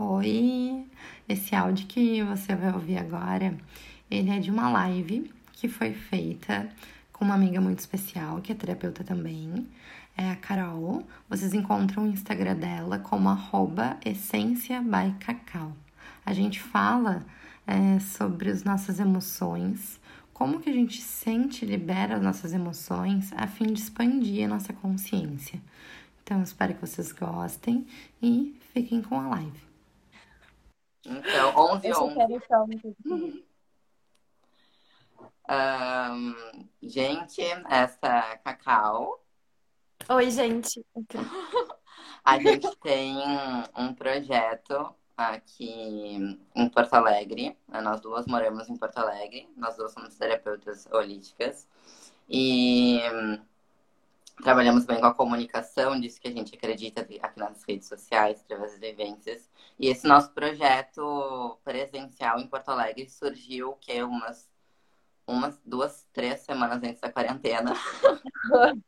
Oi! Esse áudio que você vai ouvir agora, ele é de uma live que foi feita com uma amiga muito especial, que é terapeuta também, é a Carol. Vocês encontram o Instagram dela como arroba. A gente fala é, sobre as nossas emoções, como que a gente sente e libera as nossas emoções a fim de expandir a nossa consciência. Então, espero que vocês gostem e fiquem com a live. Então, 11 11. Um, gente, essa Cacau. Oi, gente. A gente tem um projeto aqui em Porto Alegre. Nós duas moramos em Porto Alegre. Nós duas somos terapeutas holísticas. E trabalhamos bem com a comunicação, disso que a gente acredita aqui nas redes sociais, através das vivências. E esse nosso projeto presencial em Porto Alegre surgiu que é umas umas duas, três semanas antes da quarentena.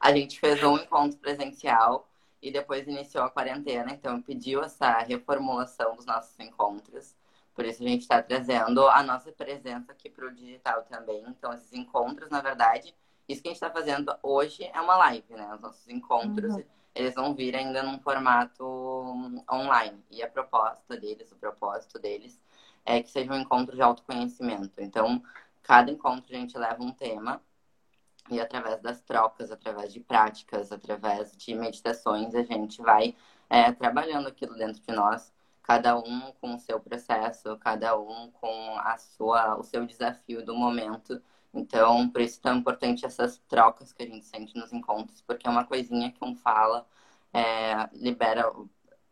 a gente fez um encontro presencial e depois iniciou a quarentena, então pediu essa reformulação dos nossos encontros. Por isso a gente está trazendo a nossa presença aqui para o digital também. Então, esses encontros, na verdade, isso que a gente está fazendo hoje é uma live, né? Os nossos encontros, uhum. eles vão vir ainda num formato online. E a proposta deles, o propósito deles, é que seja um encontro de autoconhecimento. Então, cada encontro a gente leva um tema e através das trocas, através de práticas, através de meditações, a gente vai é, trabalhando aquilo dentro de nós, cada um com o seu processo, cada um com a sua, o seu desafio do momento. Então, por isso é tão importante essas trocas que a gente sente nos encontros, porque é uma coisinha que um fala, é, libera,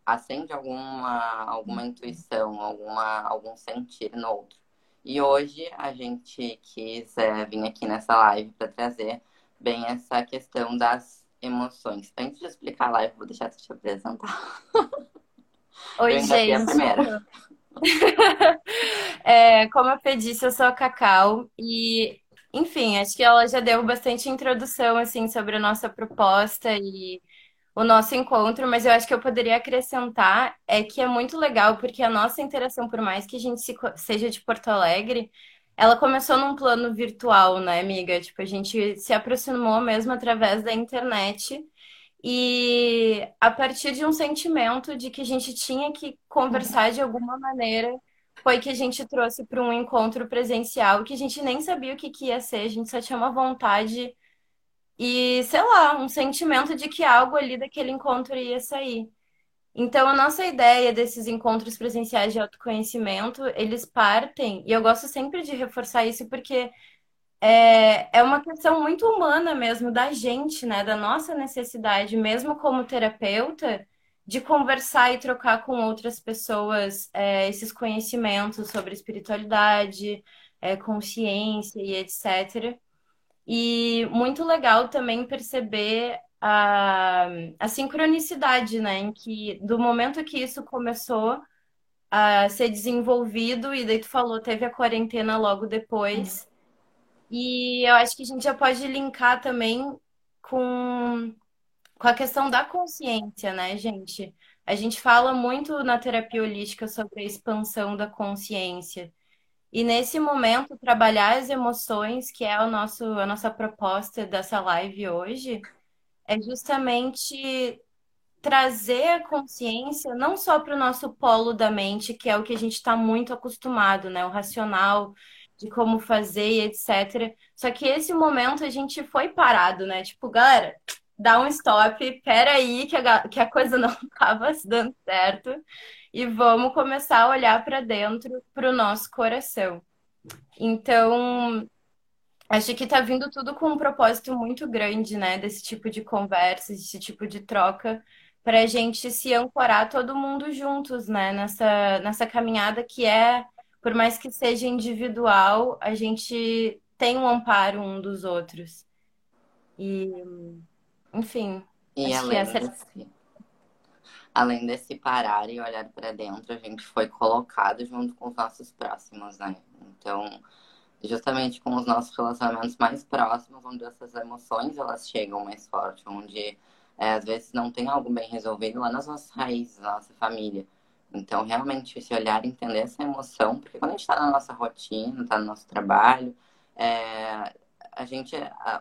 acende alguma, alguma intuição, alguma, algum sentir no outro. E hoje a gente quis é, vir aqui nessa live para trazer bem essa questão das emoções. Antes de explicar a live, vou deixar você te apresentar. Oi, gente. É, como eu disse, eu sou a Cacau e, enfim, acho que ela já deu bastante introdução assim sobre a nossa proposta e o nosso encontro, mas eu acho que eu poderia acrescentar é que é muito legal, porque a nossa interação, por mais que a gente se, seja de Porto Alegre, ela começou num plano virtual, né, amiga? Tipo, a gente se aproximou mesmo através da internet e a partir de um sentimento de que a gente tinha que conversar de alguma maneira, foi que a gente trouxe para um encontro presencial que a gente nem sabia o que, que ia ser, a gente só tinha uma vontade e, sei lá, um sentimento de que algo ali daquele encontro ia sair. Então, a nossa ideia desses encontros presenciais de autoconhecimento, eles partem, e eu gosto sempre de reforçar isso porque é, é uma questão muito humana mesmo da gente, né? Da nossa necessidade, mesmo como terapeuta, de conversar e trocar com outras pessoas é, esses conhecimentos sobre espiritualidade, é, consciência e etc. E muito legal também perceber a, a sincronicidade, né? Em que do momento que isso começou a ser desenvolvido, e daí tu falou, teve a quarentena logo depois. E eu acho que a gente já pode linkar também com, com a questão da consciência, né, gente? A gente fala muito na terapia holística sobre a expansão da consciência. E nesse momento, trabalhar as emoções, que é o nosso, a nossa proposta dessa live hoje, é justamente trazer a consciência não só para o nosso polo da mente, que é o que a gente está muito acostumado, né? O racional de como fazer e etc. Só que esse momento a gente foi parado, né? Tipo, galera, dá um stop, peraí, que a, que a coisa não estava dando certo e vamos começar a olhar para dentro, para o nosso coração. Então, acho que está vindo tudo com um propósito muito grande, né? Desse tipo de conversa, desse tipo de troca, para a gente se ancorar todo mundo juntos, né? Nessa, nessa caminhada que é, por mais que seja individual, a gente tem um amparo um dos outros. E, enfim, e que essa é além desse parar e olhar para dentro, a gente foi colocado junto com os nossos próximos, né? Então, justamente com os nossos relacionamentos mais próximos, onde essas emoções elas chegam mais forte, onde é, às vezes não tem algo bem resolvido lá nas nossas raízes, na nossa família. Então, realmente, esse olhar, entender essa emoção, porque quando a gente está na nossa rotina, está no nosso trabalho, é, a gente,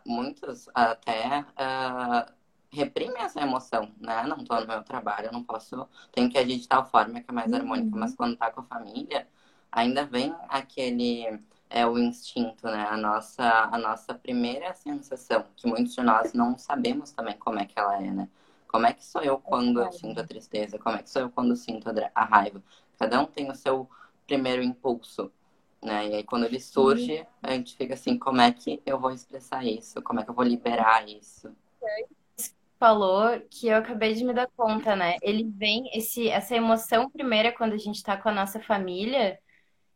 muitos até uh, reprimem essa emoção, né? Não estou no meu trabalho, eu não posso, tenho que agir de tal forma que é mais harmônica, mas uhum. quando está com a família, ainda vem aquele é o instinto, né? A nossa, a nossa primeira sensação, que muitos de nós não sabemos também como é que ela é, né? Como é que sou eu quando eu sinto a tristeza? Como é que sou eu quando sinto a raiva? Cada um tem o seu primeiro impulso, né? E aí quando ele surge, a gente fica assim, como é que eu vou expressar isso? Como é que eu vou liberar isso? Falou que eu acabei de me dar conta, né? Ele vem, esse, essa emoção primeira quando a gente tá com a nossa família,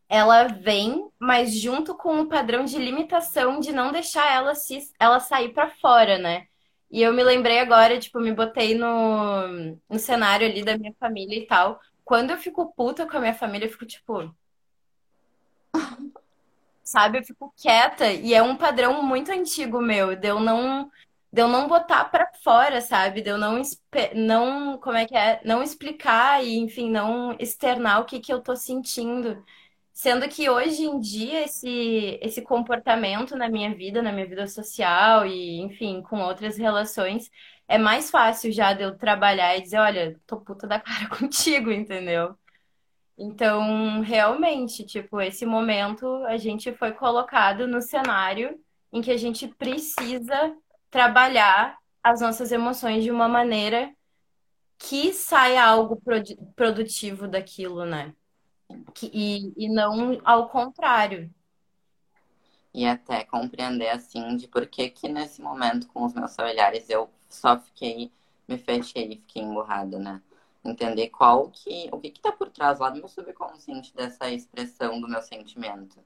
ela vem, mas junto com o padrão de limitação de não deixar ela se ela sair para fora, né? E eu me lembrei agora, tipo, me botei no, no cenário ali da minha família e tal. Quando eu fico puta com a minha família, eu fico tipo. Sabe? Eu fico quieta. E é um padrão muito antigo meu, de eu não, de eu não botar pra fora, sabe? De eu não, não. Como é que é? Não explicar e, enfim, não externar o que, que eu tô sentindo. Sendo que hoje em dia esse, esse comportamento na minha vida, na minha vida social e, enfim, com outras relações, é mais fácil já de eu trabalhar e dizer, olha, tô puta da cara contigo, entendeu? Então, realmente, tipo, esse momento a gente foi colocado no cenário em que a gente precisa trabalhar as nossas emoções de uma maneira que saia algo produtivo daquilo, né? E, e não ao contrário. E até compreender, assim, de por que que nesse momento, com os meus familiares, eu só fiquei, me fechei e fiquei emburrada, né? Entender qual que, o que que tá por trás lá do meu subconsciente dessa expressão do meu sentimento.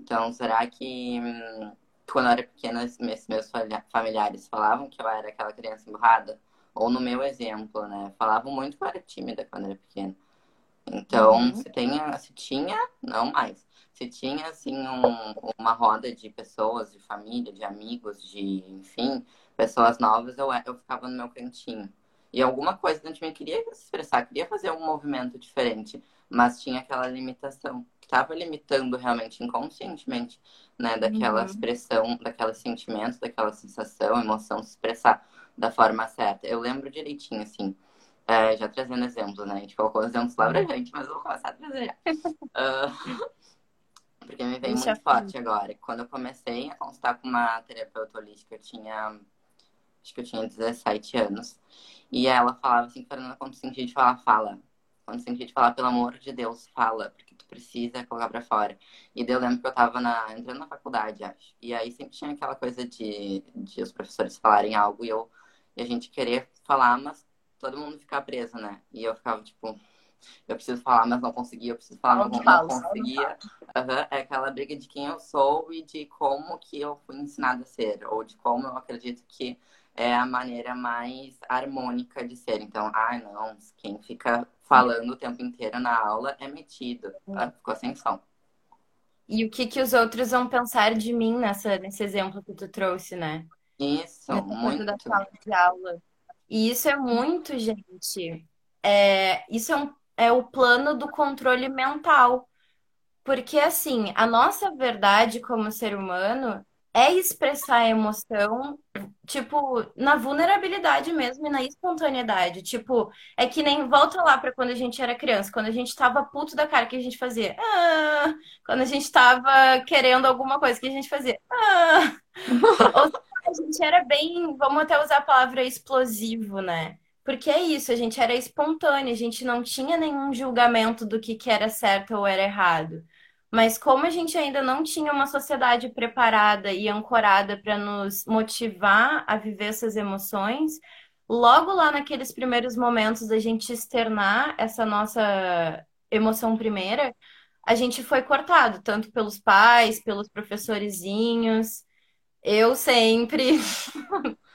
Então, será que hum, quando eu era pequena, meus, meus familiares falavam que eu era aquela criança emburrada? Ou no meu exemplo, né? Falavam muito que eu era tímida quando eu era pequena. Então, uhum. se, tenha, se tinha, não mais. Se tinha, assim, um, uma roda de pessoas, de família, de amigos, de, enfim, pessoas novas, eu, eu ficava no meu cantinho. E alguma coisa dentro de mim queria se expressar, queria fazer um movimento diferente, mas tinha aquela limitação, que estava limitando realmente inconscientemente, né, daquela uhum. expressão, daquele sentimento, daquela sensação, emoção, se expressar da forma certa. Eu lembro direitinho, assim, é, já trazendo exemplos, né? A gente colocou exemplos lá pra gente, mas eu vou começar a trazer já. Uh, porque me veio muito forte agora. Quando eu comecei a consultar com uma terapeuta holística, eu tinha. Acho que eu tinha 17 anos. E ela falava assim, Fernanda, quando sentir de falar, fala. Quando sentir de falar, pelo amor de Deus, fala. Porque tu precisa colocar pra fora. E daí eu lembro que eu tava na, entrando na faculdade, acho. E aí sempre tinha aquela coisa de, de os professores falarem algo e eu e a gente querer falar, mas todo mundo ficar preso, né? E eu ficava tipo, eu preciso falar, mas não conseguia, eu preciso falar, mas não, não conseguia. Uhum, é aquela briga de quem eu sou e de como que eu fui ensinada a ser, ou de como eu acredito que é a maneira mais harmônica de ser. Então, ah, não, quem fica falando o tempo inteiro na aula é metido. Tá? Ficou sem som. E o que, que os outros vão pensar de mim nessa, nesse exemplo que tu trouxe, né? Isso, Nessa muito. Da sala de aula. E isso é muito, gente. É, isso é, um, é o plano do controle mental. Porque, assim, a nossa verdade como ser humano é expressar a emoção, tipo, na vulnerabilidade mesmo e na espontaneidade. Tipo, é que nem volta lá para quando a gente era criança, quando a gente tava puto da cara, que a gente fazia? Ah! Quando a gente tava querendo alguma coisa, que a gente fazia? Ah! Ou a gente era bem, vamos até usar a palavra explosivo, né? Porque é isso, a gente era espontâneo, a gente não tinha nenhum julgamento do que, que era certo ou era errado. Mas como a gente ainda não tinha uma sociedade preparada e ancorada para nos motivar a viver essas emoções, logo lá naqueles primeiros momentos da gente externar essa nossa emoção primeira, a gente foi cortado, tanto pelos pais, pelos professorezinhos, eu sempre.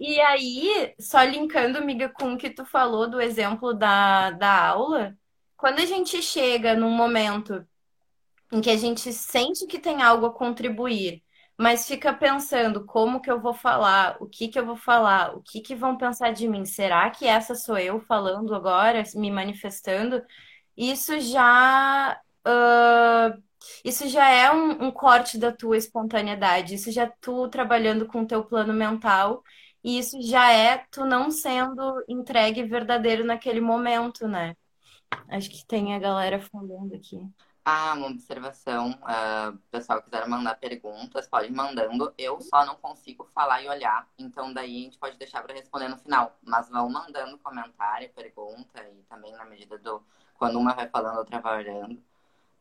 E aí, só linkando, amiga, com o que tu falou do exemplo da, da aula, quando a gente chega num momento em que a gente sente que tem algo a contribuir, mas fica pensando como que eu vou falar, o que que eu vou falar, o que que vão pensar de mim. Será que essa sou eu falando agora, me manifestando? Isso já uh, isso já é um, um, corte da tua espontaneidade, isso já é tu trabalhando com o teu plano mental, e isso já é tu não sendo entregue verdadeiro naquele momento, né? Acho que tem a galera falando aqui. Ah, uma observação. Uh, pessoal quiser mandar perguntas, pode ir mandando. Eu só não consigo falar e olhar, então daí a gente pode deixar para responder no final. Mas vão mandando comentário, pergunta e também na medida do quando uma vai falando, outra vai olhando.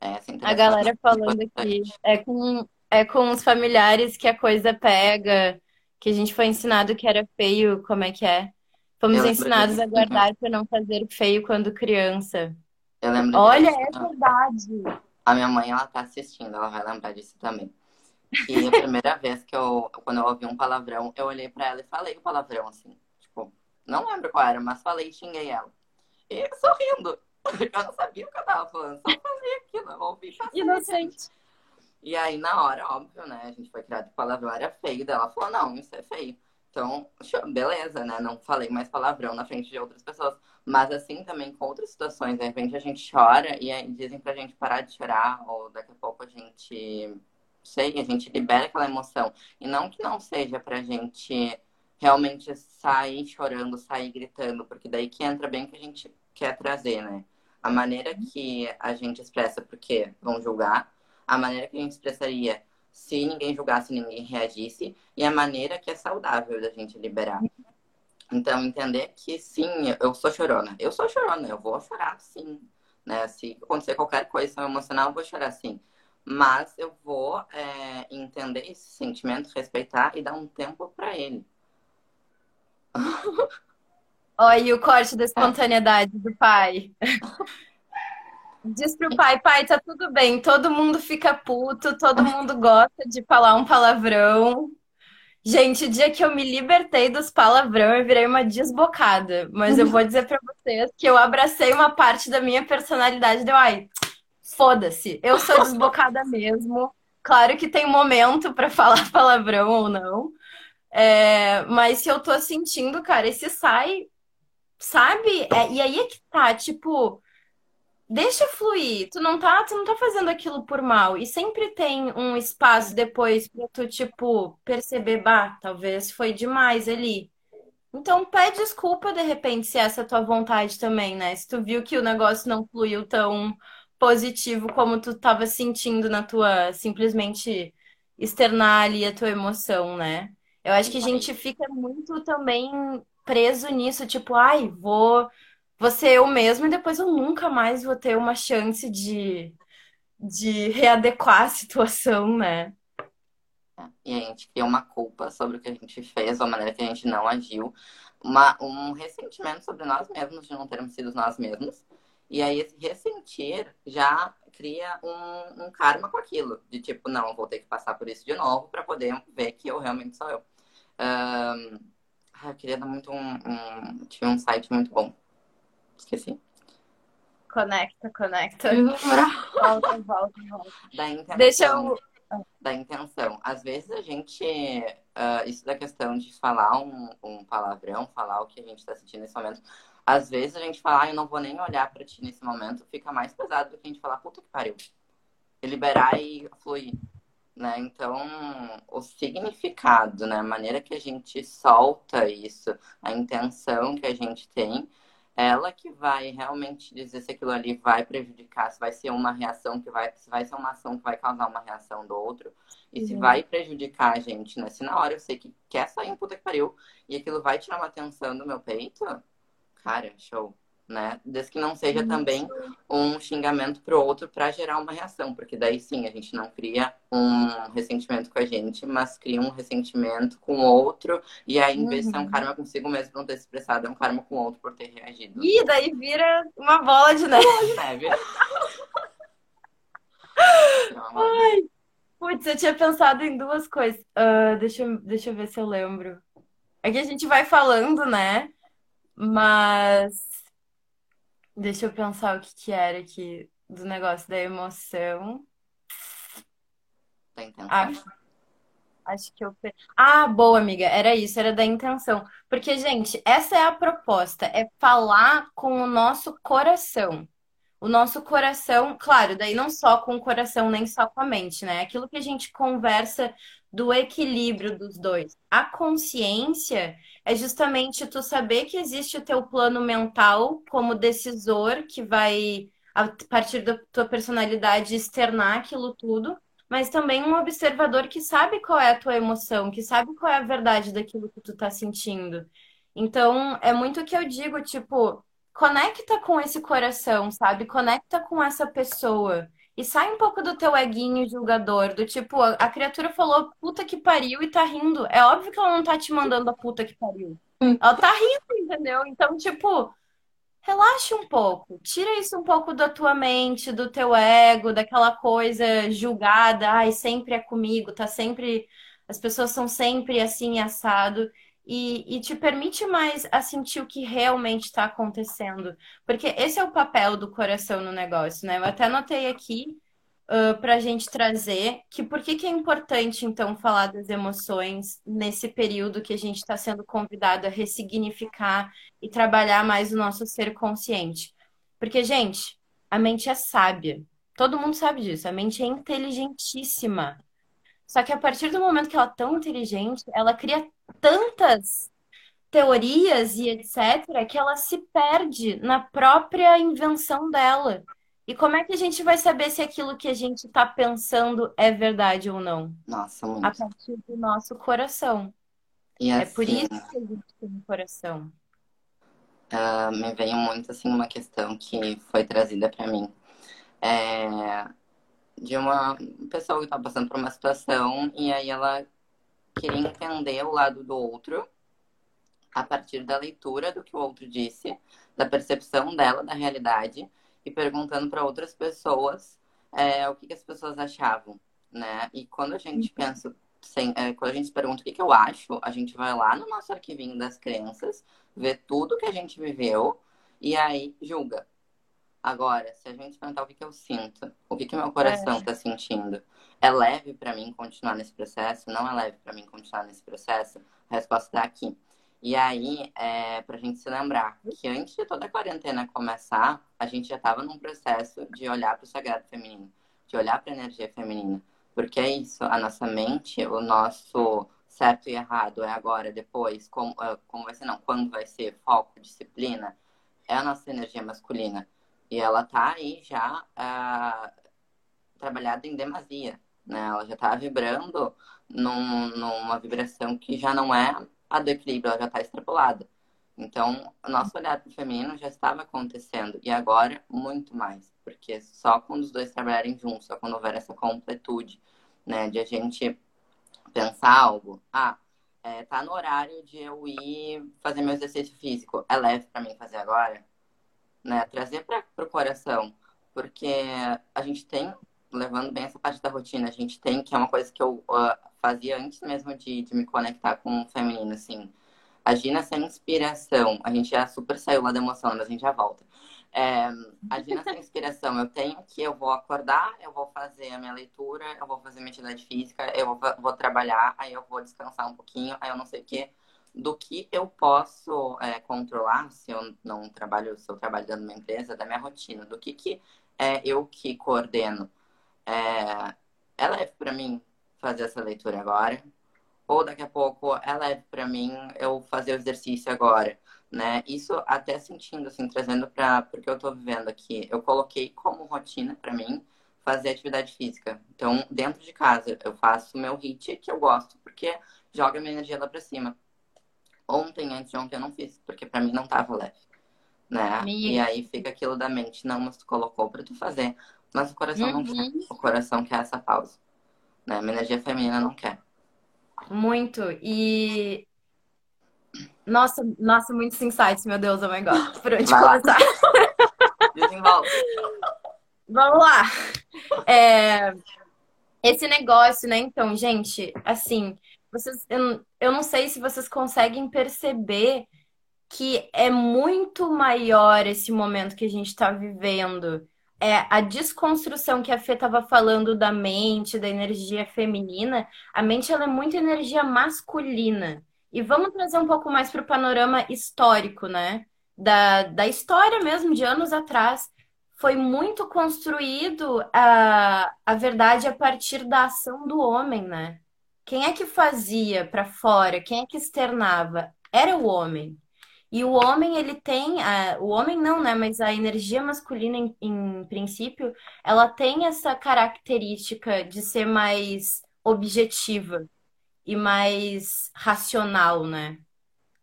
É, assim, a galera falando aqui é com, é com os familiares que a coisa pega, que a gente foi ensinado que era feio, como é que é? Fomos ensinados a guardar para não fazer feio quando criança. Eu lembro Olha, disso. é verdade. A minha mãe, ela tá assistindo, ela vai lembrar disso também. E a primeira vez que eu, quando eu ouvi um palavrão, eu olhei para ela e falei o palavrão assim. Tipo, não lembro qual era, mas falei e xinguei ela. E sorrindo. Eu não sabia o que eu tava falando, só fazia aquilo, eu ouvi Inocente. E aí, na hora, óbvio, né? A gente foi criado que palavrão era feio. Daí ela falou, não, isso é feio. Então, beleza, né? Não falei mais palavrão na frente de outras pessoas. Mas assim também com outras situações, de repente a gente chora e aí dizem pra gente parar de chorar, ou daqui a pouco a gente, sei, a gente libera aquela emoção. E não que não seja pra gente realmente sair chorando, sair gritando, porque daí que entra bem o que a gente quer trazer, né? a maneira que a gente expressa porque vão julgar, a maneira que a gente expressaria se ninguém julgasse, ninguém reagisse, e a maneira que é saudável da gente liberar. Então, entender que sim, eu sou chorona. Eu sou chorona, eu vou chorar sim. Né? Se acontecer qualquer coisa emocional, eu vou chorar sim. Mas eu vou é, entender esse sentimento, respeitar e dar um tempo para ele. Olha o corte da espontaneidade do pai. Diz pro pai, pai, tá tudo bem, todo mundo fica puto, todo mundo gosta de falar um palavrão. Gente, o dia que eu me libertei dos palavrão, eu virei uma desbocada. Mas eu vou dizer para vocês que eu abracei uma parte da minha personalidade. Deu, ai, foda-se, eu sou desbocada mesmo. Claro que tem momento para falar palavrão ou não. É, mas se eu tô sentindo, cara, esse sai Sabe? É, e aí é que tá, tipo, deixa fluir. Tu não tá, tu não tá fazendo aquilo por mal. E sempre tem um espaço depois pra tu, tipo, perceber, bah, talvez foi demais ali. Então pede desculpa de repente se essa é a tua vontade também, né? Se tu viu que o negócio não fluiu tão positivo como tu tava sentindo na tua simplesmente externar ali a tua emoção, né? Eu acho que a gente fica muito também preso nisso, tipo, ai, vou, ser eu mesmo e depois eu nunca mais vou ter uma chance de, de readequar a situação, né? E a gente cria uma culpa sobre o que a gente fez, a maneira que a gente não agiu, uma, um ressentimento sobre nós mesmos de não termos sido nós mesmos. E aí esse ressentir já cria um, um karma com aquilo, de tipo, não, vou ter que passar por isso de novo para poder ver que eu realmente sou eu. Um, eu queria dar muito um, um. Tinha um site muito bom. Esqueci. Conecta, conecta. volta, volta, volta. Da intenção. Deixa eu. Da intenção. Às vezes a gente. Uh, isso da questão de falar um, um palavrão, falar o que a gente está sentindo nesse momento. Às vezes a gente fala, ah, eu não vou nem olhar para ti nesse momento, fica mais pesado do que a gente falar, puta que pariu. E liberar e fluir né? Então, o significado, né? A maneira que a gente solta isso, a intenção que a gente tem, ela que vai realmente dizer se aquilo ali vai prejudicar, se vai ser uma reação que vai, se vai ser uma ação que vai causar uma reação do outro, e uhum. se vai prejudicar a gente, né? Se na hora eu sei que quer sair um puta que pariu e aquilo vai tirar uma atenção do meu peito, cara, show né? Desde que não seja Isso. também um xingamento pro outro para gerar uma reação, porque daí sim a gente não cria um ressentimento com a gente, mas cria um ressentimento com o outro, e aí em vez de ser um uhum. karma consigo mesmo por não ter se expressado, é um karma com o outro por ter reagido. E daí vira uma bola de neve. Bola de neve. Ai, putz, eu tinha pensado em duas coisas. Uh, deixa, eu, deixa eu ver se eu lembro. É que a gente vai falando, né? Mas Deixa eu pensar o que que era aqui do negócio da emoção. Da intenção. Ah, Acho que eu. Ah, boa, amiga. Era isso, era da intenção. Porque, gente, essa é a proposta: é falar com o nosso coração. O nosso coração, claro, daí não só com o coração, nem só com a mente, né? Aquilo que a gente conversa do equilíbrio dos dois. A consciência é justamente tu saber que existe o teu plano mental como decisor que vai, a partir da tua personalidade, externar aquilo tudo mas também um observador que sabe qual é a tua emoção, que sabe qual é a verdade daquilo que tu tá sentindo. Então, é muito o que eu digo, tipo, conecta com esse coração, sabe? Conecta com essa pessoa. E sai um pouco do teu eguinho julgador, do tipo, a criatura falou puta que pariu e tá rindo. É óbvio que ela não tá te mandando a puta que pariu. Hum. Ela tá rindo, entendeu? Então, tipo, relaxe um pouco, tira isso um pouco da tua mente, do teu ego, daquela coisa julgada, ai, sempre é comigo, tá sempre. As pessoas são sempre assim, assado. E, e te permite mais a sentir o que realmente está acontecendo. Porque esse é o papel do coração no negócio, né? Eu até anotei aqui uh, para a gente trazer que por que, que é importante, então, falar das emoções nesse período que a gente está sendo convidado a ressignificar e trabalhar mais o nosso ser consciente. Porque, gente, a mente é sábia. Todo mundo sabe disso. A mente é inteligentíssima. Só que a partir do momento que ela é tão inteligente, ela cria tantas teorias e etc., que ela se perde na própria invenção dela. E como é que a gente vai saber se aquilo que a gente está pensando é verdade ou não? Nossa, muito. A partir do nosso coração. E é assim, por isso que a gente tem um coração. Uh, me veio muito assim uma questão que foi trazida para mim. É, de uma pessoa que estava passando por uma situação e aí ela queria entender o lado do outro a partir da leitura do que o outro disse, da percepção dela da realidade e perguntando para outras pessoas é, o que, que, as pessoas achavam, né? E quando a gente uhum. pensa, sem, é, quando a gente pergunta o que, que eu acho, a gente vai lá no nosso arquivinho das crenças, vê tudo que a gente viveu e aí julga. Agora, se a gente perguntar o que, que eu sinto, o que, que meu coração está é. sentindo, é leve para mim continuar nesse processo? Não é leve para mim continuar nesse processo? A resposta está aqui. E aí, é, para a gente se lembrar que antes de toda a quarentena começar, a gente já estava num processo de olhar para o sagrado feminino, de olhar para a energia feminina. Porque é isso, a nossa mente, o nosso certo e errado é agora, depois, como, ah, como vai ser, não, quando vai ser, foco, disciplina, é a nossa energia masculina. E ela tá aí já uh, trabalhada em demasia, né? Ela já tá vibrando num, numa vibração que já não é a do equilíbrio ela já está extrapolada. Então, o nosso olhar para o feminino já estava acontecendo e agora muito mais, porque só quando os dois trabalharem juntos, só quando houver essa completude, né, de a gente pensar algo, ah, é, tá no horário de eu ir fazer meu exercício físico, é leve para mim fazer agora, né, trazer para o coração, porque a gente tem, levando bem essa parte da rotina, a gente tem, que é uma coisa que eu uh, fazia antes mesmo de, de me conectar com o feminino, assim. Agir nessa inspiração. A gente já super saiu lá da emoção, mas a gente já volta. É, agir nessa inspiração. Eu tenho que, eu vou acordar, eu vou fazer a minha leitura, eu vou fazer minha atividade física, eu vou, vou trabalhar, aí eu vou descansar um pouquinho, aí eu não sei o quê. Do que eu posso é, controlar, se eu não trabalho, se eu trabalho dentro de uma empresa, da minha rotina, do que, que é eu que coordeno. É, é leve para mim fazer essa leitura agora, ou daqui a pouco é leve para mim eu fazer o exercício agora, né? Isso até sentindo, assim, trazendo para porque eu estou vivendo aqui. Eu coloquei como rotina para mim fazer atividade física. Então, dentro de casa, eu faço meu HIIT, que eu gosto, porque joga minha energia lá para cima. Ontem, antes de ontem, eu não fiz, porque para mim não tava leve, né? Minha... E aí fica aquilo da mente, não, mas tu colocou para tu fazer. Mas o coração uhum. não quer. O coração quer essa pausa. Né? Minha energia feminina não quer. Muito. E. Nossa, nossa, muitos insights, meu Deus, oh my God. Por onde Vai começar? Desenvolve. Vamos lá. É... Esse negócio, né? Então, gente, assim, vocês, eu, eu não sei se vocês conseguem perceber que é muito maior esse momento que a gente está vivendo é, a desconstrução que a Fê estava falando da mente, da energia feminina, a mente ela é muito energia masculina. E vamos trazer um pouco mais para o panorama histórico, né? Da, da história mesmo, de anos atrás. Foi muito construído a, a verdade a partir da ação do homem, né? Quem é que fazia para fora? Quem é que externava? Era o homem. E o homem, ele tem, a, o homem não, né? Mas a energia masculina, em, em princípio, ela tem essa característica de ser mais objetiva e mais racional, né?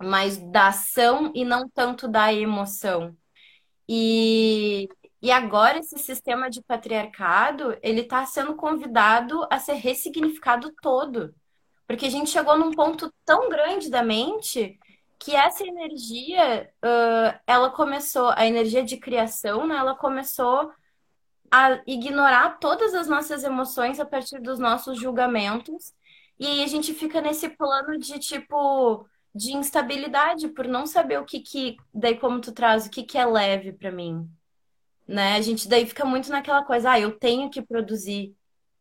Mais da ação e não tanto da emoção. E, e agora esse sistema de patriarcado, ele está sendo convidado a ser ressignificado todo. Porque a gente chegou num ponto tão grande da mente que essa energia, uh, ela começou, a energia de criação, né, ela começou a ignorar todas as nossas emoções a partir dos nossos julgamentos. E aí a gente fica nesse plano de tipo de instabilidade por não saber o que que daí como tu traz o que que é leve para mim, né? A gente daí fica muito naquela coisa, ah, eu tenho que produzir.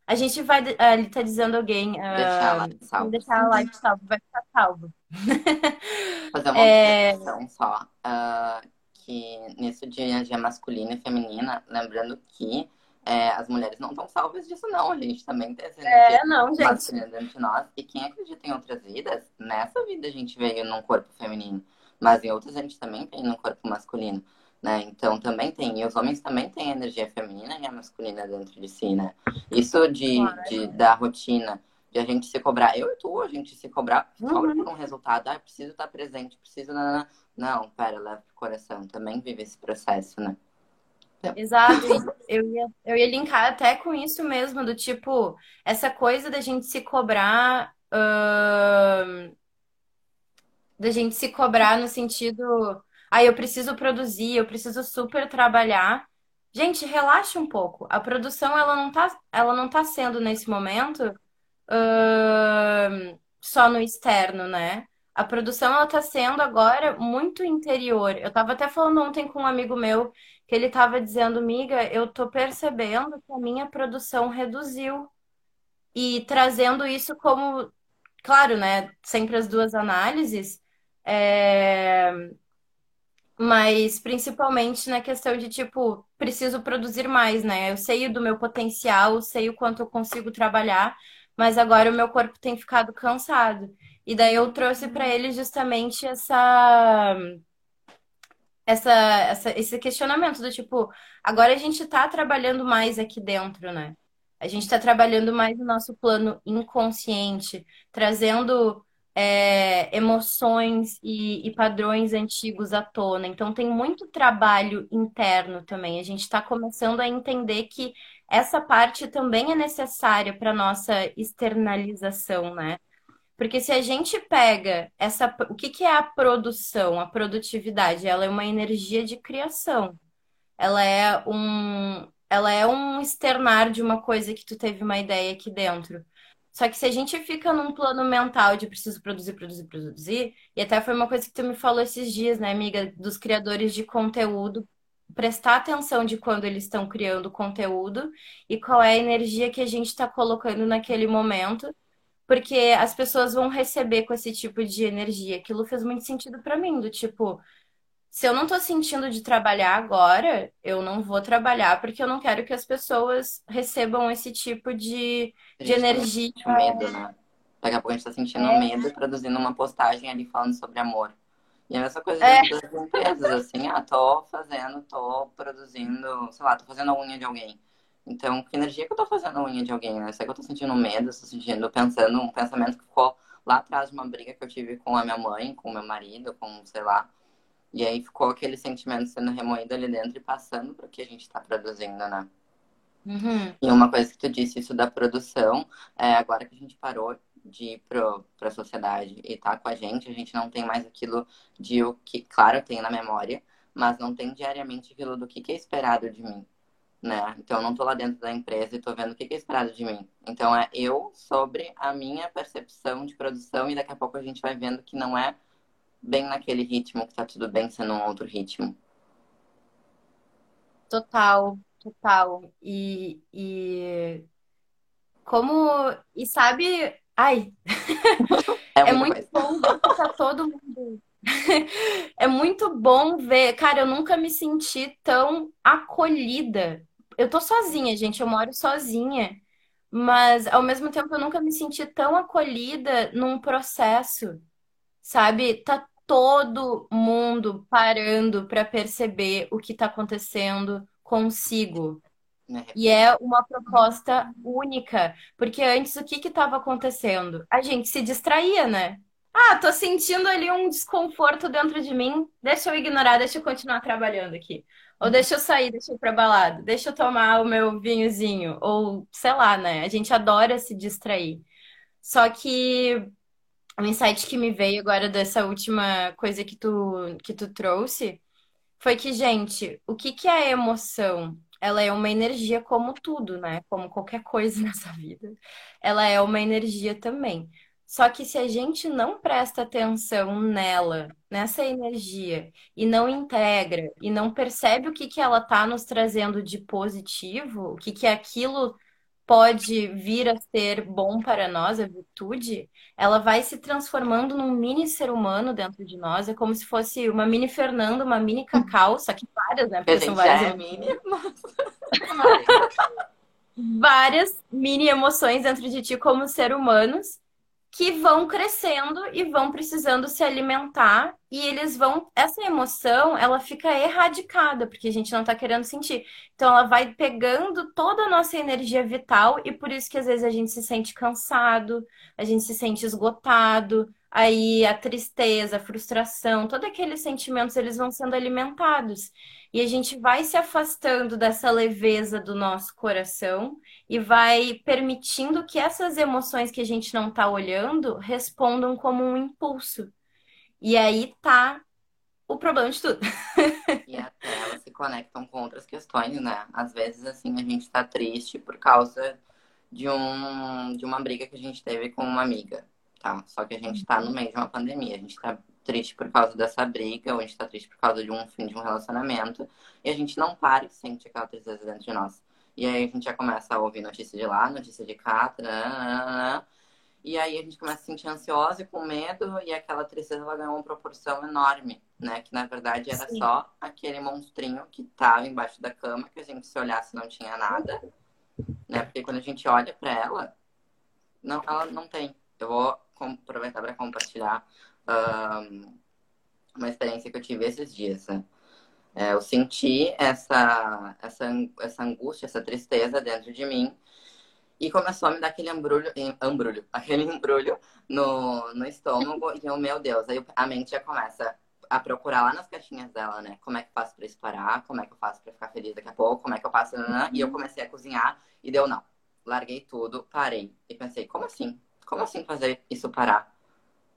A gente vai, uh, ele tá dizendo alguém, uh, deixar a live salvo. Deixar a live salvo, vai ficar salvo. Fazer uma é... só. Uh, que nisso de energia masculina e feminina, lembrando que é, as mulheres não estão salvas disso, não. A gente também tem essa energia é, não, masculina dentro de nós. E quem acredita em outras vidas, nessa vida a gente veio num corpo feminino. Mas em outras a gente também tem num corpo masculino. Né? Então também tem, e os homens também têm energia feminina e a masculina dentro de si, né? Isso de, claro. de da rotina, de a gente se cobrar, eu e tu, a gente se cobrar só uhum. por um resultado, ah, preciso estar presente, preciso. Não, não, pera, leva pro coração, também vive esse processo, né? Então... Exato, eu ia, eu ia linkar até com isso mesmo, do tipo, essa coisa da gente se cobrar. Uh, da gente se cobrar no sentido, ah, eu preciso produzir, eu preciso super trabalhar. Gente, relaxa um pouco. A produção ela não tá, ela não tá sendo nesse momento uh, só no externo, né? A produção ela tá sendo agora muito interior. Eu tava até falando ontem com um amigo meu que ele tava dizendo, miga, eu tô percebendo que a minha produção reduziu. E trazendo isso como, claro, né? Sempre as duas análises, é... mas principalmente na questão de tipo, preciso produzir mais, né? Eu sei do meu potencial, sei o quanto eu consigo trabalhar, mas agora o meu corpo tem ficado cansado. E daí eu trouxe para ele justamente essa, essa, essa, esse questionamento do tipo, agora a gente está trabalhando mais aqui dentro, né? A gente está trabalhando mais no nosso plano inconsciente, trazendo é, emoções e, e, padrões antigos à tona. Então, tem muito trabalho interno também. A gente está começando a entender que essa parte também é necessária para nossa externalização, né? Porque se a gente pega essa, o que, que é a produção, a produtividade? Ela é uma energia de criação. Ela é um, ela é um externar de uma coisa que tu teve uma ideia aqui dentro. Só que se a gente fica num plano mental de preciso produzir, produzir, produzir, e até foi uma coisa que tu me falou esses dias, né, amiga, dos criadores de conteúdo, prestar atenção de quando eles estão criando conteúdo e qual é a energia que a gente está colocando naquele momento, porque as pessoas vão receber com esse tipo de energia. Aquilo fez muito sentido para mim, do tipo, se eu não tô sentindo de trabalhar agora, eu não vou trabalhar porque eu não quero que as pessoas recebam esse tipo de, de energia. Tá medo, né? Daqui a pouco a gente tá sentindo é. medo produzindo uma postagem ali falando sobre amor. E a mesma coisa é. das empresas, assim, ah, tô fazendo, tô produzindo, sei lá, tô fazendo a unha de alguém. Então, que energia que eu tô fazendo a unha de alguém, né? Será que eu tô sentindo medo, tô sentindo, pensando um pensamento que ficou lá atrás de uma briga que eu tive com a minha mãe, com o meu marido, com, sei lá. E aí ficou aquele sentimento sendo remoído ali dentro e passando para o que a gente está produzindo, né? Uhum. E uma coisa que tu disse, isso da produção, é, agora que a gente parou de ir para a sociedade e tá com a gente, a gente não tem mais aquilo de o que, claro, tenho na memória, mas não tem diariamente aquilo do que, que é esperado de mim, né? Então eu não tô lá dentro da empresa e tô vendo o que, que é esperado de mim. Então é eu sobre a minha percepção de produção e daqui a pouco a gente vai vendo que não é bem naquele ritmo que tá tudo bem sendo um outro ritmo. Total, total. E, e como. E sabe. Ai! É, É muito muito bom que tá todo mundo. É muito bom ver. Cara, eu nunca me senti tão acolhida. Eu tô sozinha, gente, eu moro sozinha. Mas ao mesmo tempo eu nunca me senti tão acolhida num processo, sabe? Tá todo mundo parando pra perceber o que tá acontecendo consigo. né? E é uma proposta única, porque antes o que que estava acontecendo? A gente se distraía, né? Ah, tô sentindo ali um desconforto dentro de mim, deixa eu ignorar, deixa eu continuar trabalhando aqui. Ou deixa eu sair, deixa eu ir pra balada, deixa eu tomar o meu vinhozinho, ou sei lá, né? A gente adora se distrair. Só que o insight que me veio agora dessa última coisa que tu, que tu trouxe foi que, gente, o que que é emoção? Ela é uma energia como tudo, né? Como qualquer coisa nessa vida. Ela é uma energia também. Só que se a gente não presta atenção nela, nessa energia, e não integra, e não percebe o que que ela tá nos trazendo de positivo, o que que aquilo pode vir a ser bom para nós, a virtude, ela vai se transformando num mini ser humano dentro de nós. É como se fosse uma mini Fernanda, uma mini Cacau, só que várias, né? Porque são várias, é mini, várias mini emoções dentro de ti como ser humanos que vão crescendo e vão precisando se alimentar e eles vão, essa emoção, ela fica erradicada, porque a gente não tá querendo sentir. Então ela vai pegando toda a nossa energia vital e por isso que às vezes a gente se sente cansado, a gente se sente esgotado, aí a tristeza, a frustração, todos aqueles sentimentos eles vão sendo alimentados. E a gente vai se afastando dessa leveza do nosso coração e vai permitindo que essas emoções que a gente não está olhando respondam como um impulso. E aí tá o problema de tudo. E até elas se conectam com outras questões, né? Às vezes, assim, a gente tá triste por causa de um, de uma briga que a gente teve com uma amiga, tá? Só que a gente tá no meio de uma pandemia, a gente tá triste por causa dessa briga, ou a gente tá triste por causa de um fim de um relacionamento, e a gente não para e sente aquela tristeza dentro de nós. E aí a gente já começa a ouvir notícia de lá, notícia de cá, e aí a gente começa a se sentir ansiosa e com medo, e aquela tristeza ela ganhou uma proporção enorme, né? Que na verdade era Sim. só aquele monstrinho que tava embaixo da cama, que a gente se olhasse não tinha nada, né? Porque quando a gente olha pra ela, não, ela não tem. Eu vou aproveitar para compartilhar ahn, uma experiência que eu tive esses dias, né? É, eu senti essa, essa, essa angústia, essa tristeza dentro de mim e começou a me dar aquele embrulho, em- embrulho, aquele embrulho no, no estômago e eu, meu Deus, aí a mente já começa a procurar lá nas caixinhas dela, né? Como é que eu faço pra isso parar? Como é que eu faço pra ficar feliz daqui a pouco? Como é que eu faço? E eu comecei a cozinhar e deu não. Larguei tudo, parei e pensei, como assim? Como assim fazer isso parar?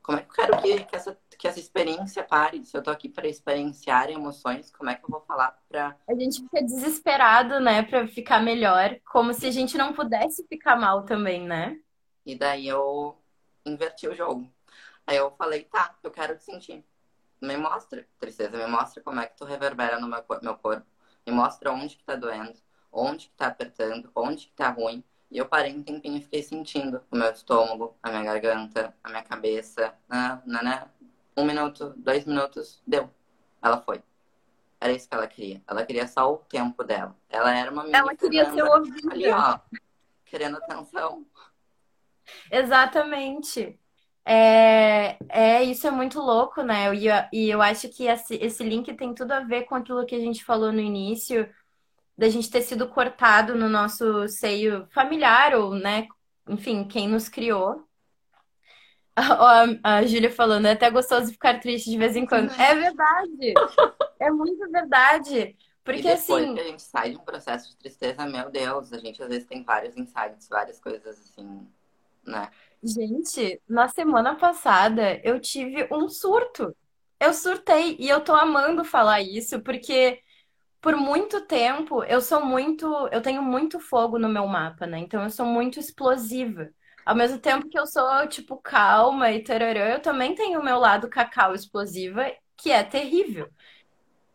Como é que eu quero que, que, essa, que essa experiência pare? Se eu tô aqui para experienciar emoções, como é que eu vou falar pra. A gente fica desesperado, né, pra ficar melhor, como se a gente não pudesse ficar mal também, né? E daí eu inverti o jogo. Aí eu falei, tá, eu quero te sentir. Me mostra, tristeza, me mostra como é que tu reverbera no meu, meu corpo. Me mostra onde que tá doendo, onde que tá apertando, onde que tá ruim. E eu parei um tempinho e fiquei sentindo o meu estômago, a minha garganta, a minha cabeça. Né, né, né. Um minuto, dois minutos, deu. Ela foi. Era isso que ela queria. Ela queria só o tempo dela. Ela era uma mini Ela queria ser Fernanda ali, ouvida. ó, querendo atenção. Exatamente. É, é, isso é muito louco, né? E, eu- e eu acho que esse, esse link tem tudo a ver com aquilo que a gente falou no início, da gente ter sido cortado no nosso seio familiar, ou, né, enfim, quem nos criou. Ó, A, a Júlia falando, é até gostoso ficar triste de vez em quando. É verdade, é muito verdade. E Porque depois assim, que a gente sai de um processo de tristeza, meu Deus, a gente às vezes tem vários insights, várias coisas assim, né? gente, na semana passada eu tive um surto. Eu surtei e eu tô amando falar isso porque por muito tempo eu sou muito, eu tenho muito fogo no meu mapa, né? Então eu sou muito explosiva. Ao mesmo tempo que eu sou tipo calma e tararã, eu também tenho o meu lado cacau explosiva, que é terrível.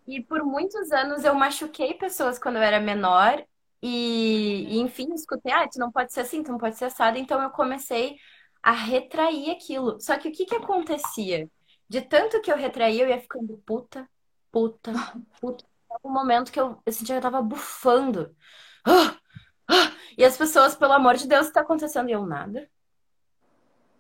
E por muitos anos eu machuquei pessoas quando eu era menor. E, e, enfim, escutei, ah, tu não pode ser assim, tu não pode ser assado. Então eu comecei a retrair aquilo. Só que o que que acontecia? De tanto que eu retraía, eu ia ficando puta, puta, puta. Um momento que eu, eu sentia que eu tava bufando. Ah, ah, e as pessoas, pelo amor de Deus, o que tá acontecendo? E eu, nada.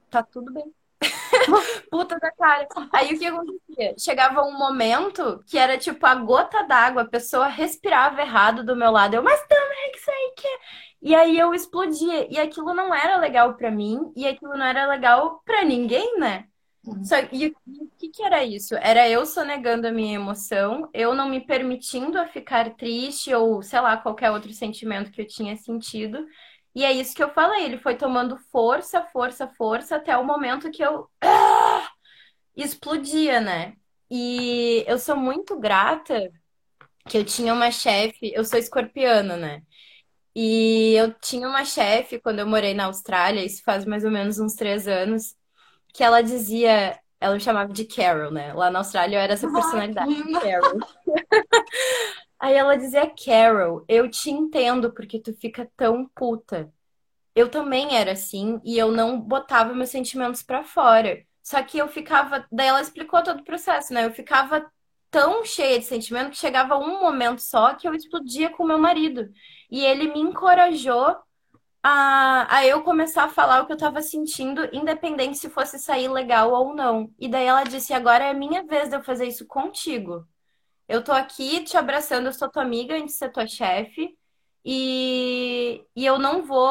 Tá tudo bem. Puta da cara. Aí o que acontecia? Chegava um momento que era tipo a gota d'água, a pessoa respirava errado do meu lado. Eu, mas também que isso aí que é. E aí eu explodia. E aquilo não era legal para mim, e aquilo não era legal para ninguém, né? Uhum. Só, e o que, que era isso? Era eu sonegando a minha emoção, eu não me permitindo a ficar triste ou, sei lá, qualquer outro sentimento que eu tinha sentido. E é isso que eu falei, ele foi tomando força, força, força, até o momento que eu ah! explodia, né? E eu sou muito grata que eu tinha uma chefe, eu sou escorpiana, né? E eu tinha uma chefe quando eu morei na Austrália, isso faz mais ou menos uns três anos, que ela dizia, ela me chamava de Carol, né? Lá na Austrália eu era essa personalidade, Carol. Aí ela dizia, Carol, eu te entendo porque tu fica tão puta. Eu também era assim e eu não botava meus sentimentos para fora. Só que eu ficava. Daí ela explicou todo o processo, né? Eu ficava tão cheia de sentimento que chegava um momento só que eu explodia com meu marido. E ele me encorajou a, a eu começar a falar o que eu tava sentindo, independente se fosse sair legal ou não. E daí ela disse: agora é minha vez de eu fazer isso contigo. Eu tô aqui te abraçando, eu sou tua amiga antes de ser tua chefe. E, e eu não vou,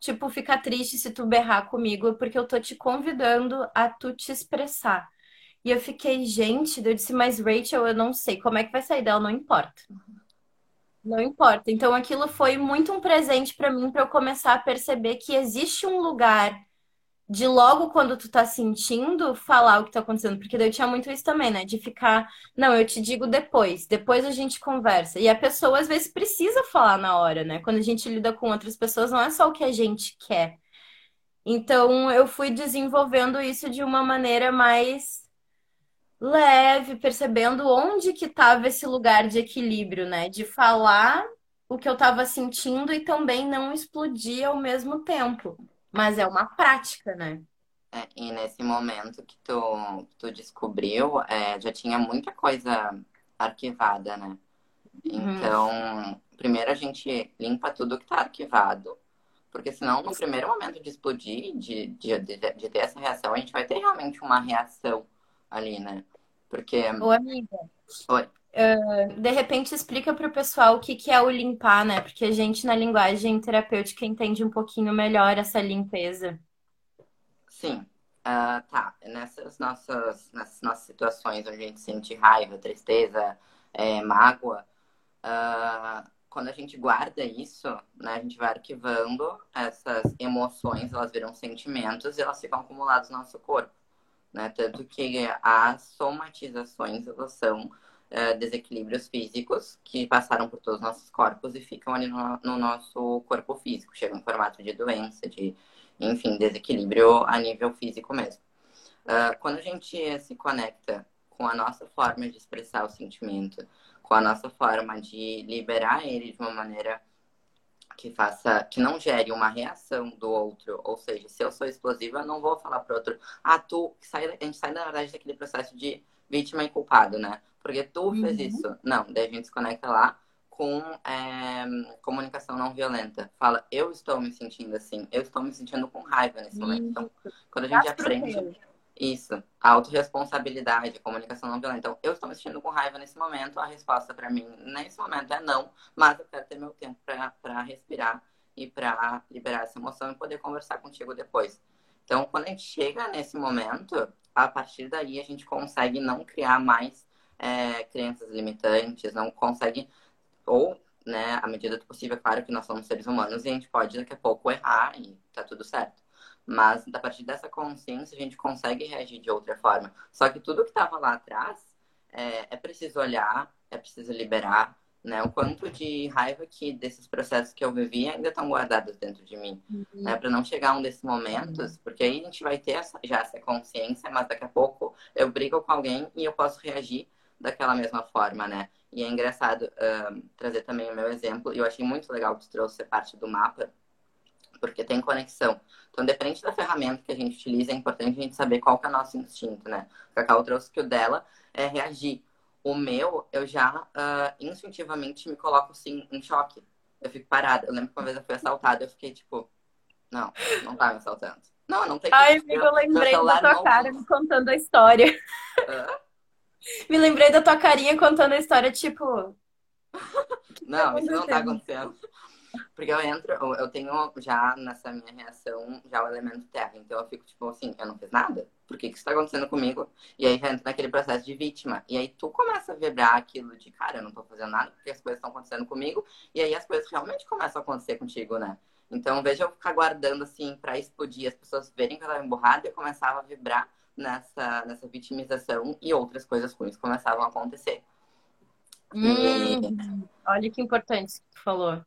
tipo, ficar triste se tu berrar comigo, porque eu tô te convidando a tu te expressar. E eu fiquei, gente, eu disse, mas Rachel, eu não sei como é que vai sair dela, não importa. Não importa. Então aquilo foi muito um presente para mim para eu começar a perceber que existe um lugar de logo quando tu tá sentindo, falar o que tá acontecendo. Porque daí eu tinha muito isso também, né? De ficar, não, eu te digo depois, depois a gente conversa. E a pessoa às vezes precisa falar na hora, né? Quando a gente lida com outras pessoas, não é só o que a gente quer. Então eu fui desenvolvendo isso de uma maneira mais leve, percebendo onde que tava esse lugar de equilíbrio, né? De falar o que eu tava sentindo e também não explodir ao mesmo tempo. Mas é uma prática, né? É, e nesse momento que tu, tu descobriu, é, já tinha muita coisa arquivada, né? Uhum. Então, primeiro a gente limpa tudo que tá arquivado. Porque senão, no primeiro momento de explodir, de, de, de, de ter essa reação, a gente vai ter realmente uma reação ali, né? Porque. Ô, amiga. Oi. Uh, de repente explica para o pessoal o que, que é o limpar, né? Porque a gente na linguagem terapêutica entende um pouquinho melhor essa limpeza. Sim. Uh, tá. Nessas nossas, nessas nossas situações onde a gente sente raiva, tristeza, é, mágoa, uh, quando a gente guarda isso, né, a gente vai arquivando essas emoções, elas viram sentimentos e elas ficam acumuladas no nosso corpo. Né? Tanto que as somatizações, são uh, desequilíbrios físicos que passaram por todos os nossos corpos e ficam ali no, no nosso corpo físico. Chegam em formato de doença, de, enfim, desequilíbrio a nível físico mesmo. Uh, quando a gente se conecta com a nossa forma de expressar o sentimento, com a nossa forma de liberar ele de uma maneira que faça, que não gere uma reação do outro. Ou seja, se eu sou explosiva, eu não vou falar pro outro, ah, tu, sai, a gente sai, na verdade, daquele processo de vítima e culpado, né? porque tu uhum. fez isso. Não, daí a gente se conecta lá com é, comunicação não violenta. Fala, eu estou me sentindo assim, eu estou me sentindo com raiva nesse momento. Então, quando a gente aprende isso, a autorresponsabilidade, a comunicação não violenta. Então, eu estou me sentindo com raiva nesse momento, a resposta para mim nesse momento é não, mas eu quero ter meu tempo para respirar e para liberar essa emoção e poder conversar contigo depois. Então, quando a gente chega nesse momento, a partir daí a gente consegue não criar mais é, crenças limitantes, não consegue, ou, né, à medida do possível, é claro que nós somos seres humanos e a gente pode daqui a pouco errar e tá tudo certo. Mas a partir dessa consciência a gente consegue reagir de outra forma. Só que tudo que estava lá atrás é, é preciso olhar, é preciso liberar, né? O quanto de raiva que desses processos que eu vivi ainda estão guardados dentro de mim, uhum. né? Para não chegar a um desses momentos, uhum. porque aí a gente vai ter essa, já essa consciência, mas daqui a pouco eu brigo com alguém e eu posso reagir daquela mesma forma, né? E é engraçado uh, trazer também o meu exemplo, eu achei muito legal que tu trouxe parte do mapa, porque tem conexão. Então, dependente da ferramenta que a gente utiliza, é importante a gente saber qual que é o nosso instinto, né? O Cacau trouxe que o dela é reagir. O meu, eu já uh, instintivamente me coloco assim em choque. Eu fico parada. Eu lembro que uma vez eu fui assaltada, eu fiquei tipo, não, não tá me assaltando. Não, não tem Ai, amigo, eu lembrei da tua cara me contando a história. me lembrei da tua carinha contando a história, tipo. Não, isso não tá acontecendo. Porque eu entro, eu tenho já nessa minha reação já o elemento terra. Então eu fico tipo assim, eu não fiz nada. Por que, que isso tá acontecendo comigo? E aí já entra naquele processo de vítima. E aí tu começa a vibrar aquilo de, cara, eu não tô fazendo nada porque as coisas estão acontecendo comigo. E aí as coisas realmente começam a acontecer contigo, né? Então, veja eu ficar guardando assim para explodir, as pessoas verem que eu estava emburrada eu começava a vibrar nessa, nessa vitimização e outras coisas ruins começavam a acontecer. Hum, e... Olha que importante que tu falou.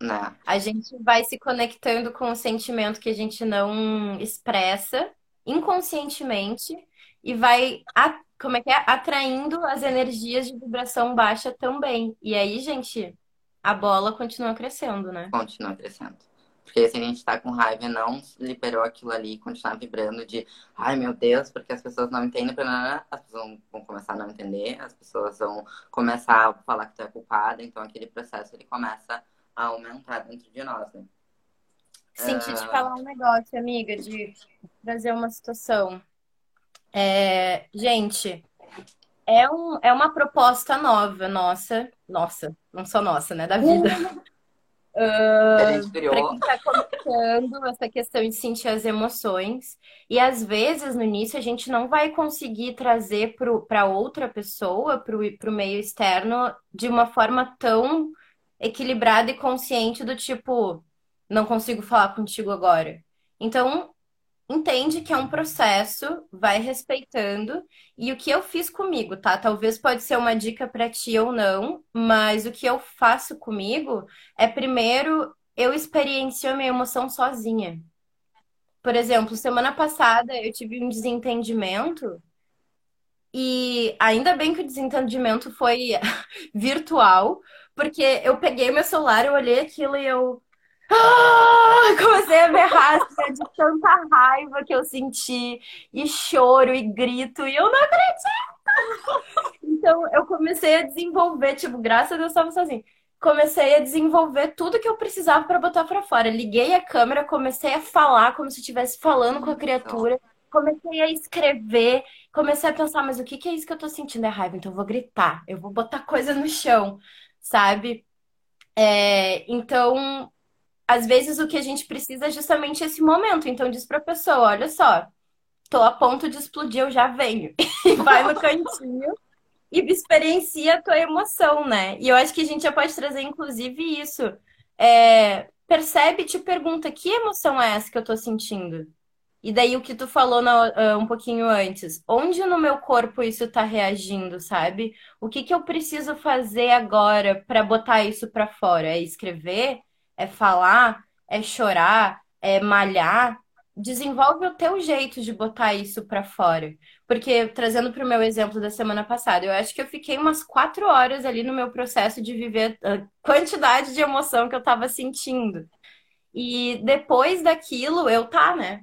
Né? A gente vai se conectando com o sentimento que a gente não expressa inconscientemente e vai como é que é? atraindo as energias de vibração baixa também. E aí, gente, a bola continua crescendo, né? Continua crescendo. Porque se a gente tá com raiva e não liberou aquilo ali, continuar vibrando de ai meu Deus, porque as pessoas não entendem, as pessoas vão começar a não entender, as pessoas vão começar a falar que tu é culpada, então aquele processo ele começa a aumentar dentro de nós, né? Senti uh... te falar um negócio, amiga, de trazer uma situação. É, gente, é, um, é uma proposta nova, nossa. Nossa, não só nossa, né? Da vida. Uh, para quem está começando essa questão de sentir as emoções. E às vezes, no início, a gente não vai conseguir trazer para outra pessoa, para o meio externo, de uma forma tão equilibrada e consciente do tipo, não consigo falar contigo agora. Então, entende que é um processo, vai respeitando. E o que eu fiz comigo, tá? Talvez pode ser uma dica para ti ou não, mas o que eu faço comigo é primeiro eu experiencio a minha emoção sozinha. Por exemplo, semana passada eu tive um desentendimento e ainda bem que o desentendimento foi virtual, porque eu peguei meu celular, eu olhei aquilo e eu ah, comecei a berrar assim, de tanta raiva que eu senti, e choro, e grito, e eu não acredito! Então eu comecei a desenvolver, tipo, graças a Deus eu estava sozinha. Comecei a desenvolver tudo que eu precisava para botar para fora. Liguei a câmera, comecei a falar como se estivesse falando com a criatura. Comecei a escrever, comecei a pensar, mas o que, que é isso que eu tô sentindo? É raiva, então eu vou gritar, eu vou botar coisa no chão, sabe? É, então, às vezes o que a gente precisa é justamente esse momento. Então diz para a pessoa, olha só, tô a ponto de explodir, eu já venho. E vai no cantinho e experiencia a tua emoção, né? E eu acho que a gente já pode trazer, inclusive, isso. É, percebe, te pergunta, que emoção é essa que eu tô sentindo? E daí o que tu falou uh, um pouquinho antes, onde no meu corpo isso tá reagindo, sabe? O que que eu preciso fazer agora para botar isso para fora? É escrever? é falar, é chorar, é malhar, desenvolve o teu jeito de botar isso para fora. Porque, trazendo para o meu exemplo da semana passada, eu acho que eu fiquei umas quatro horas ali no meu processo de viver a quantidade de emoção que eu estava sentindo. E depois daquilo, eu tá, né?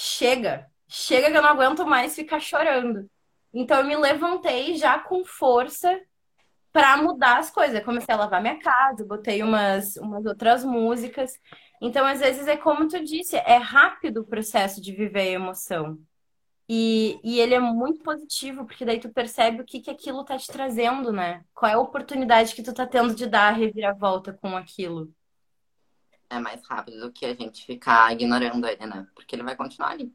Chega. Chega que eu não aguento mais ficar chorando. Então eu me levantei já com força para mudar as coisas. Eu comecei a lavar minha casa, botei umas, umas outras músicas. Então, às vezes, é como tu disse, é rápido o processo de viver a emoção. E, e ele é muito positivo, porque daí tu percebe o que, que aquilo tá te trazendo, né? Qual é a oportunidade que tu tá tendo de dar a reviravolta com aquilo. É mais rápido do que a gente ficar ignorando ele, né? Porque ele vai continuar ali.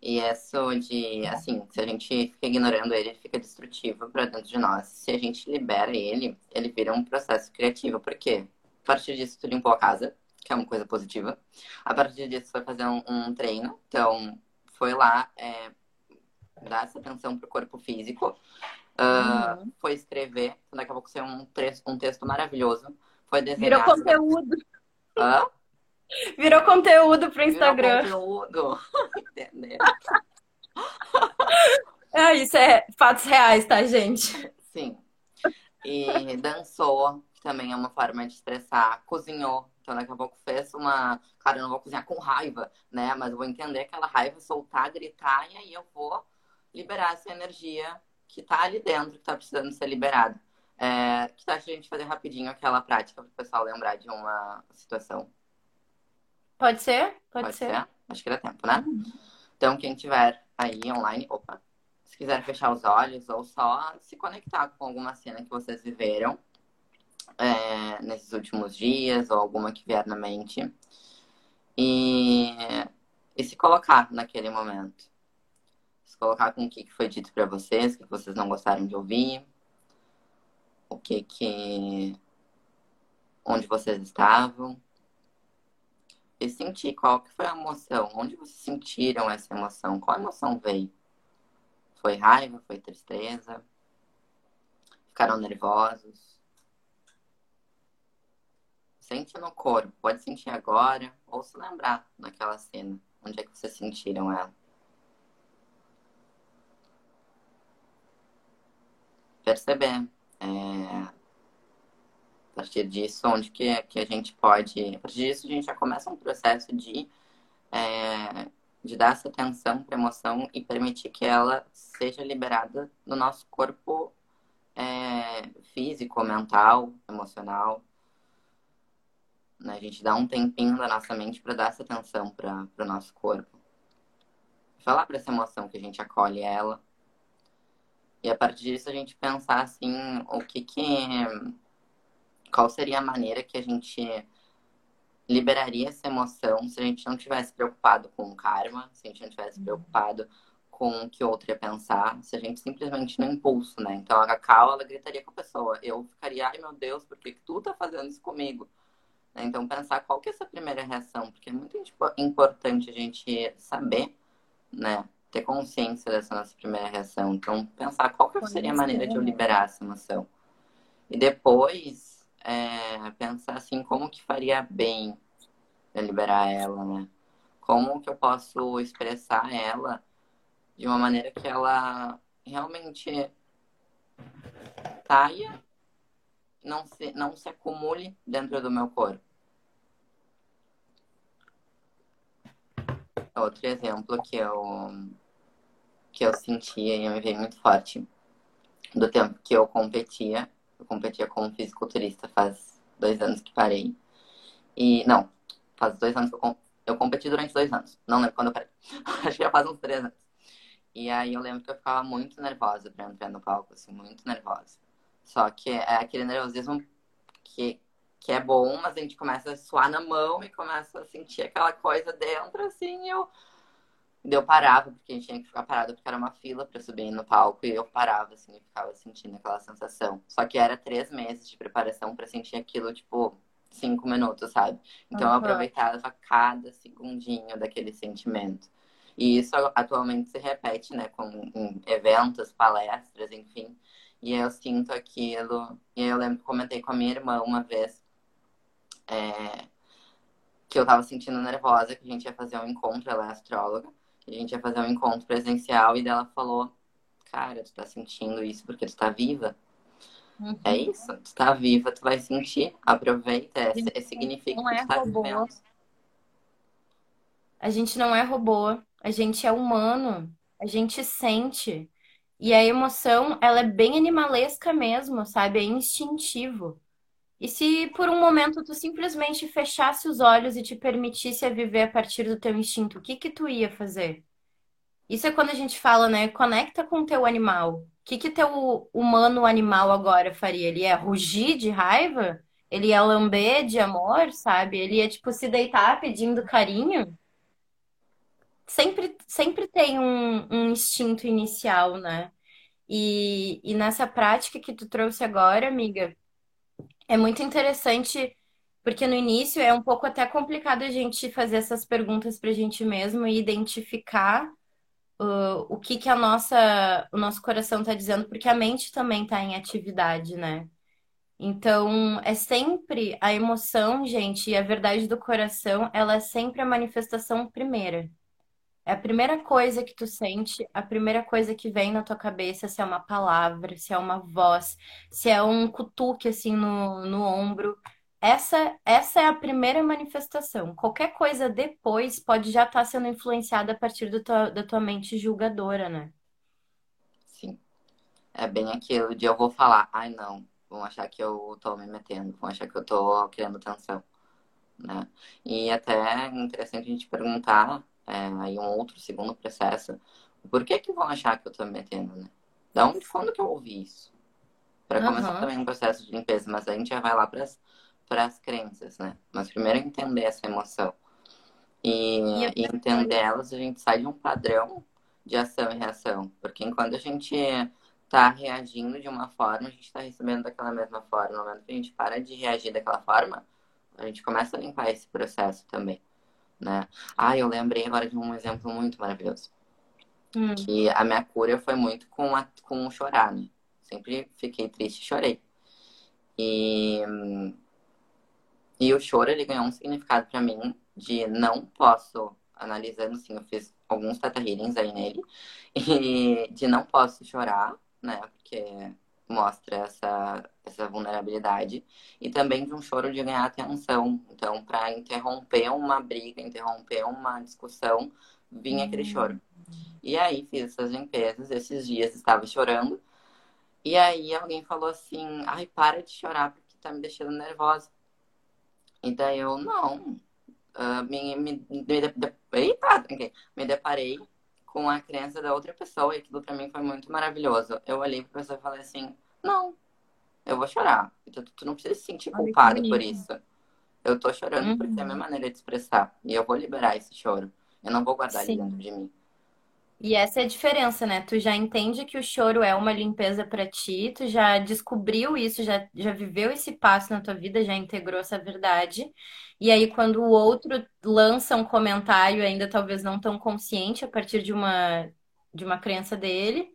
E isso de, assim, se a gente fica ignorando ele, ele fica destrutivo para dentro de nós. Se a gente libera ele, ele vira um processo criativo. Por quê? A partir disso, tu limpou a casa, que é uma coisa positiva. A partir disso, foi fazer um, um treino. Então, foi lá é, dar essa atenção pro corpo físico. Uh, uhum. Foi escrever. Então, daqui a pouco, ser um, um texto maravilhoso. Foi desenhar. Virou conteúdo. Hã? Virou conteúdo pro Instagram. Virou conteúdo. Entendeu? É, isso é fatos reais, tá, gente? Sim. E dançou, que também é uma forma de expressar. Cozinhou. Então, daqui a pouco fez uma. Claro, eu não vou cozinhar com raiva, né? Mas eu vou entender aquela raiva, soltar, gritar, e aí eu vou liberar essa energia que tá ali dentro, que tá precisando ser liberada. É, que tal a gente fazer rapidinho aquela prática para o pessoal lembrar de uma situação? Pode ser? Pode, Pode ser. ser? Acho que dá tempo, né? Então, quem tiver aí online, opa, se quiser fechar os olhos ou só se conectar com alguma cena que vocês viveram é, nesses últimos dias ou alguma que vier na mente e, e se colocar naquele momento. Se colocar com o que foi dito para vocês, o que vocês não gostaram de ouvir o que que onde vocês estavam e sentir qual que foi a emoção, onde vocês sentiram essa emoção, qual emoção veio? Foi raiva, foi tristeza? Ficaram nervosos? Sente no corpo, pode sentir agora ou se lembrar daquela cena, onde é que vocês sentiram ela? Perceber é, a partir disso, onde que, que a gente pode. A partir disso, a gente já começa um processo de, é, de dar essa atenção para a emoção e permitir que ela seja liberada no nosso corpo é, físico, mental, emocional. Né? A gente dá um tempinho da nossa mente para dar essa atenção para o nosso corpo. Falar para essa emoção que a gente acolhe ela e a partir disso a gente pensar assim, o que que qual seria a maneira que a gente liberaria essa emoção se a gente não tivesse preocupado com o karma, se a gente não tivesse uhum. preocupado com o que o outro ia pensar, se a gente simplesmente no impulso, né? Então a Cacau, ela gritaria com a pessoa, eu ficaria, ai meu Deus, por que, que tu tá fazendo isso comigo? Então pensar qual que é essa primeira reação, porque é muito importante a gente saber, né? Ter consciência dessa nossa primeira reação. Então, pensar qual que seria a maneira de eu liberar essa emoção. E depois, é, pensar assim, como que faria bem eu liberar ela, né? Como que eu posso expressar ela de uma maneira que ela realmente saia, não se, não se acumule dentro do meu corpo. Outro exemplo que eu, que eu sentia e me veio muito forte do tempo que eu competia. Eu competia como fisiculturista faz dois anos que parei. E, não, faz dois anos que eu, eu competi durante dois anos. Não lembro quando eu parei. Acho que já faz uns três anos. E aí eu lembro que eu ficava muito nervosa pra entrar no palco, assim, muito nervosa. Só que é aquele nervosismo que, que é bom, mas a gente começa a suar na mão e começa a sentir aquela coisa dentro, assim, e eu. Eu parava, porque a gente tinha que ficar parado, porque era uma fila para subir no palco, e eu parava, assim, e ficava sentindo aquela sensação. Só que era três meses de preparação para sentir aquilo, tipo, cinco minutos, sabe? Então uhum. eu aproveitava cada segundinho daquele sentimento. E isso atualmente se repete, né, com eventos, palestras, enfim. E eu sinto aquilo. E eu lembro que comentei com a minha irmã uma vez é, que eu tava sentindo nervosa, que a gente ia fazer um encontro, ela é astróloga, a gente ia fazer um encontro presencial e dela falou, cara, tu tá sentindo isso porque tu tá viva? Uhum. É isso, tu tá viva, tu vai sentir, aproveita, é, é, significa não que é tu tá robô. vivendo. A gente não é robô, a gente é humano, a gente sente. E a emoção, ela é bem animalesca mesmo, sabe? É instintivo. E se por um momento tu simplesmente fechasse os olhos e te permitisse viver a partir do teu instinto, o que que tu ia fazer? Isso é quando a gente fala, né? Conecta com o teu animal. O que que teu humano animal agora faria? Ele ia rugir de raiva? Ele ia lamber de amor, sabe? Ele ia, tipo, se deitar pedindo carinho? Sempre, sempre tem um, um instinto inicial, né? E, e nessa prática que tu trouxe agora, amiga, é muito interessante, porque no início é um pouco até complicado a gente fazer essas perguntas para a gente mesmo e identificar uh, o que que a nossa, o nosso coração está dizendo, porque a mente também está em atividade, né? Então, é sempre a emoção, gente, e a verdade do coração, ela é sempre a manifestação primeira. É a primeira coisa que tu sente, a primeira coisa que vem na tua cabeça, se é uma palavra, se é uma voz, se é um cutuque assim no, no ombro. Essa, essa é a primeira manifestação. Qualquer coisa depois pode já estar sendo influenciada a partir do tua, da tua mente julgadora, né? Sim. É bem aquilo de eu vou falar, ai não, vão achar que eu tô me metendo, vão achar que eu tô criando tensão, né? E até é interessante a gente perguntar, é, aí um outro segundo processo, por que que vão achar que eu tô me metendo, né? Da onde, quando que eu ouvi isso? Para começar Aham. também um processo de limpeza, mas a gente já vai lá para as crenças, né? Mas primeiro entender essa emoção. E, E e entender elas, a gente sai de um padrão de ação e reação. Porque enquanto a gente tá reagindo de uma forma, a gente tá recebendo daquela mesma forma. No momento que a gente para de reagir daquela forma, a gente começa a limpar esse processo também, né? Ah, eu lembrei agora de um exemplo muito maravilhoso. Hum, Que a minha cura foi muito com, a, com o chorar, né? Sempre fiquei triste e chorei. E, e o choro, ele ganhou um significado pra mim de não posso, analisando, assim, eu fiz alguns healings aí nele, e de não posso chorar, né? Porque mostra essa, essa vulnerabilidade. E também de um choro de ganhar atenção. Então, para interromper uma briga, interromper uma discussão, vinha aquele choro. E aí fiz essas limpezas, esses dias estava chorando. E aí alguém falou assim, ai, para de chorar porque tá me deixando nervosa. E daí eu, não. Ah, me, me, me, de- eita, tranquei. me deparei com a crença da outra pessoa e aquilo pra mim foi muito maravilhoso. Eu olhei pra pessoa e falei assim, não, eu vou chorar. E Tu, tu não precisa se sentir olha culpada por isso. Eu tô chorando porque é a minha Uhum. maneira de expressar. E eu vou liberar esse choro. Eu não vou guardar ele dentro Sim. de mim. E essa é a diferença, né? Tu já entende que o choro é uma limpeza pra ti, tu já descobriu isso, já, já viveu esse passo na tua vida, já integrou essa verdade. E aí, quando o outro lança um comentário, ainda talvez não tão consciente, a partir de uma, de uma crença dele,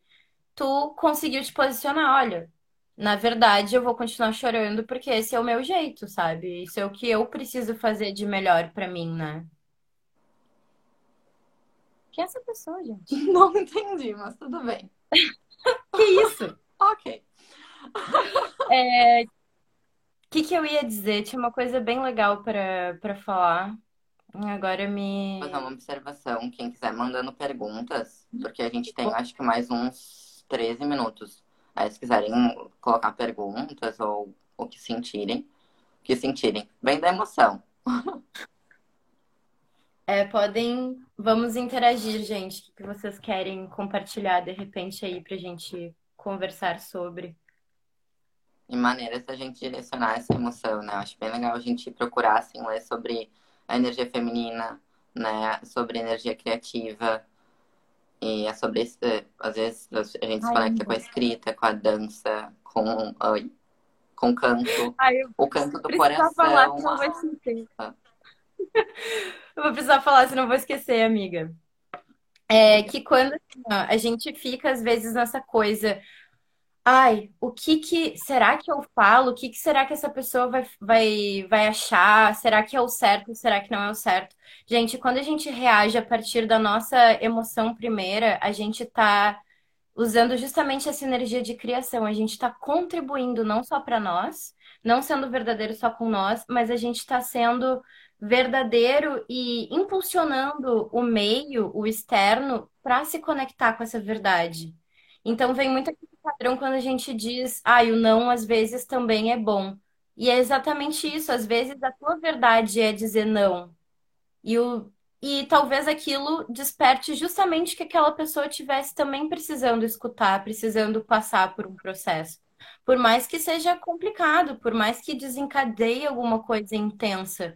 tu conseguiu te posicionar, olha, na verdade eu vou continuar chorando porque esse é o meu jeito, sabe? Isso é o que eu preciso fazer de melhor pra mim, né? Quem é essa pessoa, gente? Não entendi, mas tudo bem. Que isso? Ok. O que que eu ia dizer? Tinha uma coisa bem legal para para falar. Agora Vou fazer uma me. observação. Quem quiser mandando perguntas, porque a gente tem acho que mais uns 13 minutos. Aí se quiserem colocar perguntas ou o que sentirem, o que sentirem. Bem da emoção. É, podem. Vamos interagir, gente. O que vocês querem compartilhar de repente aí pra gente conversar sobre? E maneiras da gente direcionar essa emoção, né? Eu acho bem legal a gente procurar, assim, ler sobre a energia feminina, né? Sobre energia criativa. E é sobre eh, às vezes a gente se conecta com a escrita, com a dança, com, com o canto, Ai, o canto do precisar falar, coração. senão vou esquecer. Ah, Eu vou precisar falar, senão vou esquecer, amiga. É que quando assim, ó, a gente fica, às vezes, nessa coisa. Ai, o que que será que eu falo? O que que será que essa pessoa vai, vai, vai achar? Será que é o certo? Será que não é o certo? Gente, quando a gente reage a partir da nossa emoção primeira, a gente tá usando justamente essa energia de criação. A gente está contribuindo não só para nós, não sendo verdadeiro só com nós, mas a gente está sendo verdadeiro e impulsionando o meio, o externo, para se conectar com essa verdade. Então vem muito aquele padrão quando a gente diz, ah, o não às vezes também é bom. E é exatamente isso, às vezes a tua verdade é dizer não. E, o, e talvez aquilo desperte justamente que aquela pessoa tivesse também precisando escutar, precisando passar por um processo. Por mais que seja complicado, por mais que desencadeie alguma coisa intensa,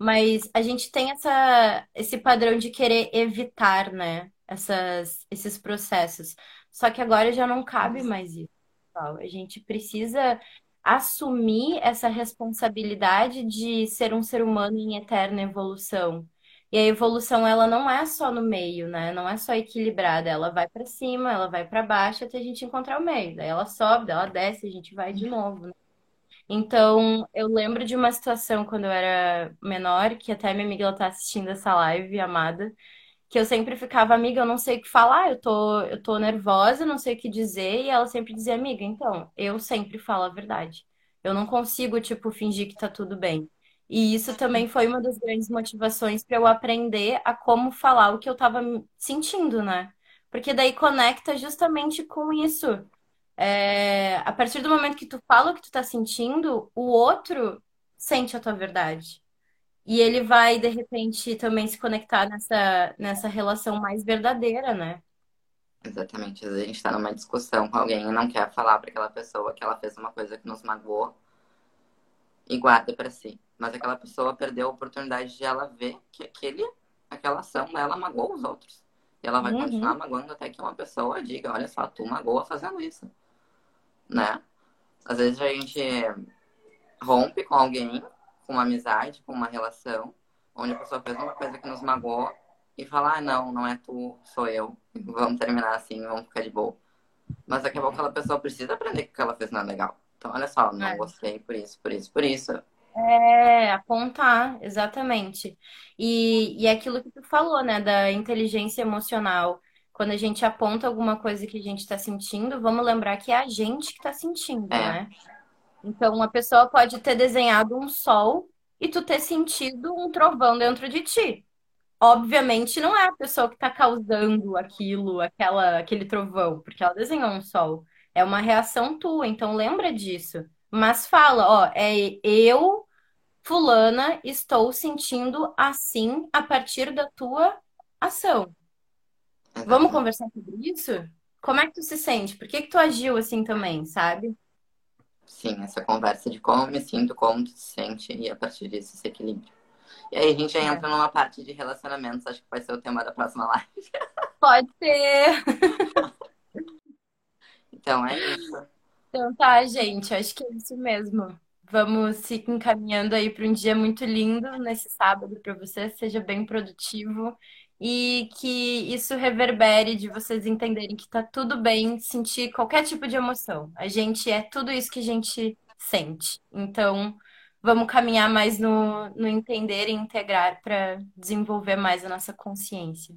mas a gente tem essa, esse padrão de querer evitar, né, essas, esses processos. Só que agora já não cabe mais isso, pessoal. A gente precisa assumir essa responsabilidade de ser um ser humano em eterna evolução. E a evolução, ela não é só no meio, né? Não é só equilibrada. Ela vai para cima, ela vai para baixo até a gente encontrar o meio. Daí ela sobe, daí ela desce, a gente vai de novo, né? Então, eu lembro de uma situação quando eu era menor, que até minha amiga ela tá assistindo essa live, amada, que eu sempre ficava, amiga, eu não sei o que falar, eu tô, eu tô nervosa, não sei o que dizer, e ela sempre dizia, amiga, então, eu sempre falo a verdade. Eu não consigo, tipo, fingir que tá tudo bem. E isso também foi uma das grandes motivações para eu aprender a como falar o que eu tava sentindo, né? Porque daí conecta justamente com isso. É, a partir do momento que tu fala o que tu tá sentindo, o outro sente a tua verdade. E ele vai, de repente, também se conectar nessa, nessa relação mais verdadeira, né? Exatamente. Às vezes a gente está numa discussão com alguém e não quer falar para aquela pessoa que ela fez uma coisa que nos magoou e guarda para si. Mas aquela pessoa perdeu a oportunidade de ela ver que aquele, aquela ação dela magoou os outros. E ela vai uhum. continuar magoando até que uma pessoa diga, olha só, tu magoa fazendo isso. Né? Às vezes a gente rompe com alguém com uma amizade, com uma relação, onde a pessoa fez uma coisa que nos magoou e fala, ah, não, não é tu, sou eu. Vamos terminar assim, vamos ficar de boa. Mas daqui a pouco aquela pessoa precisa aprender que o que ela fez não é legal. Então, olha só, não é. gostei por isso, por isso, por isso. É, apontar, exatamente. E, e é aquilo que tu falou, né, da inteligência emocional. Quando a gente aponta alguma coisa que a gente está sentindo, vamos lembrar que é a gente que está sentindo, é. né? Então, uma pessoa pode ter desenhado um sol e tu ter sentido um trovão dentro de ti. Obviamente, não é a pessoa que está causando aquilo, aquela, aquele trovão, porque ela desenhou um sol. É uma reação tua, então lembra disso. Mas fala, ó, é eu, fulana, estou sentindo assim a partir da tua ação. Vamos conversar sobre isso? Como é que tu se sente? Por que que tu agiu assim também, sabe? Sim, essa conversa de como eu me sinto, como tu se sente e a partir disso esse equilíbrio. E aí a gente já é. entra numa parte de relacionamentos, acho que vai ser o tema da próxima live. Pode ser. então é isso. Então tá, gente, acho que é isso mesmo. Vamos se encaminhando aí para um dia muito lindo nesse sábado para você, seja bem produtivo e que isso reverbere de vocês entenderem que tá tudo bem sentir qualquer tipo de emoção. A gente é tudo isso que a gente sente. Então, vamos caminhar mais no, no entender e integrar para desenvolver mais a nossa consciência.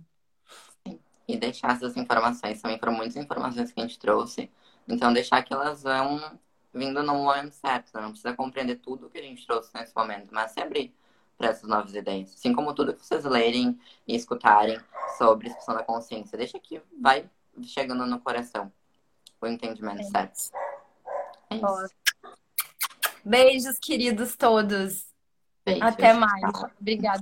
E deixar essas informações também foram muitas informações que a gente trouxe. Então, deixar que elas vão vindo no momento certo. Né? Não precisa compreender tudo que a gente trouxe nesse momento, mas se abrir para essas novas ideias. Assim como tudo que vocês lerem e escutarem sobre expansão da consciência. Deixa que vai chegando no coração o entendimento é. certo. É isso. Beijos, queridos todos. Beijo, Até mais. Obrigada.